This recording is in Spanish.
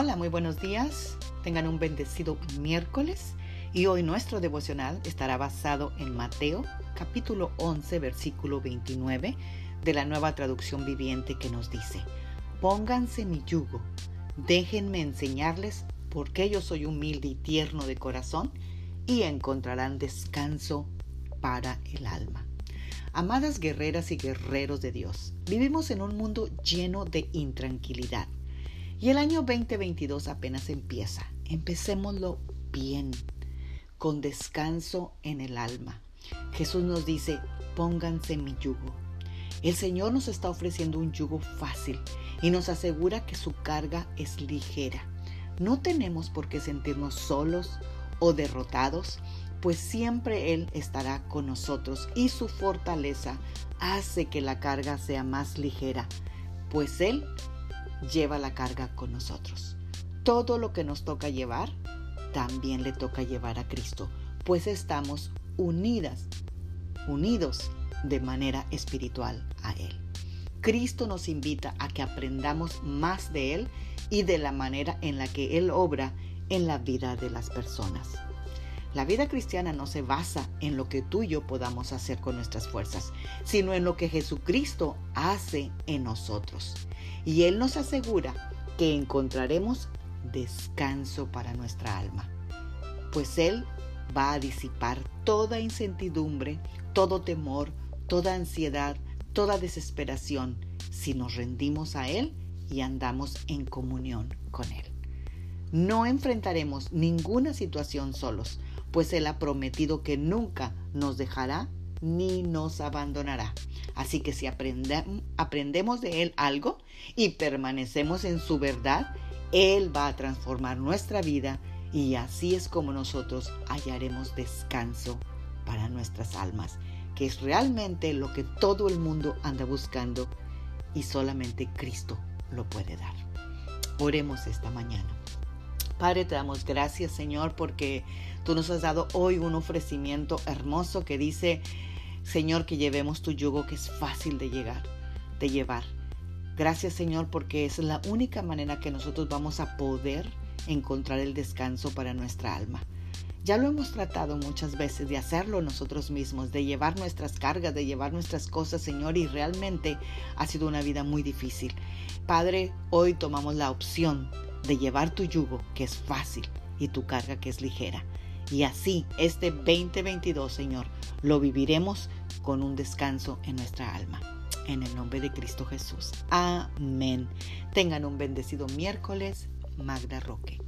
Hola, muy buenos días. Tengan un bendecido miércoles. Y hoy nuestro devocional estará basado en Mateo capítulo 11 versículo 29 de la nueva traducción viviente que nos dice, Pónganse mi yugo, déjenme enseñarles porque yo soy humilde y tierno de corazón y encontrarán descanso para el alma. Amadas guerreras y guerreros de Dios, vivimos en un mundo lleno de intranquilidad y el año 2022 apenas empieza. Empecémoslo bien, con descanso en el alma. Jesús nos dice, pónganse mi yugo. El Señor nos está ofreciendo un yugo fácil y nos asegura que su carga es ligera. No tenemos por qué sentirnos solos o derrotados, pues siempre Él estará con nosotros y su fortaleza hace que la carga sea más ligera, pues Él lleva la carga con nosotros. Todo lo que nos toca llevar, también le toca llevar a Cristo, pues estamos unidas, unidos de manera espiritual a Él. Cristo nos invita a que aprendamos más de Él y de la manera en la que Él obra en la vida de las personas. La vida cristiana no se basa en lo que tú y yo podamos hacer con nuestras fuerzas, sino en lo que Jesucristo hace en nosotros. Y Él nos asegura que encontraremos descanso para nuestra alma, pues Él va a disipar toda incertidumbre, todo temor, toda ansiedad, toda desesperación si nos rendimos a Él y andamos en comunión con Él. No enfrentaremos ninguna situación solos, pues Él ha prometido que nunca nos dejará ni nos abandonará. Así que si aprendemos de Él algo y permanecemos en su verdad, Él va a transformar nuestra vida y así es como nosotros hallaremos descanso para nuestras almas, que es realmente lo que todo el mundo anda buscando y solamente Cristo lo puede dar. Oremos esta mañana. Padre, te damos gracias, Señor, porque tú nos has dado hoy un ofrecimiento hermoso que dice, Señor, que llevemos tu yugo que es fácil de llegar, de llevar. Gracias, Señor, porque es la única manera que nosotros vamos a poder encontrar el descanso para nuestra alma. Ya lo hemos tratado muchas veces de hacerlo nosotros mismos, de llevar nuestras cargas, de llevar nuestras cosas, Señor, y realmente ha sido una vida muy difícil. Padre, hoy tomamos la opción de llevar tu yugo, que es fácil, y tu carga, que es ligera. Y así, este 2022, Señor, lo viviremos con un descanso en nuestra alma. En el nombre de Cristo Jesús. Amén. Tengan un bendecido miércoles, Magda Roque.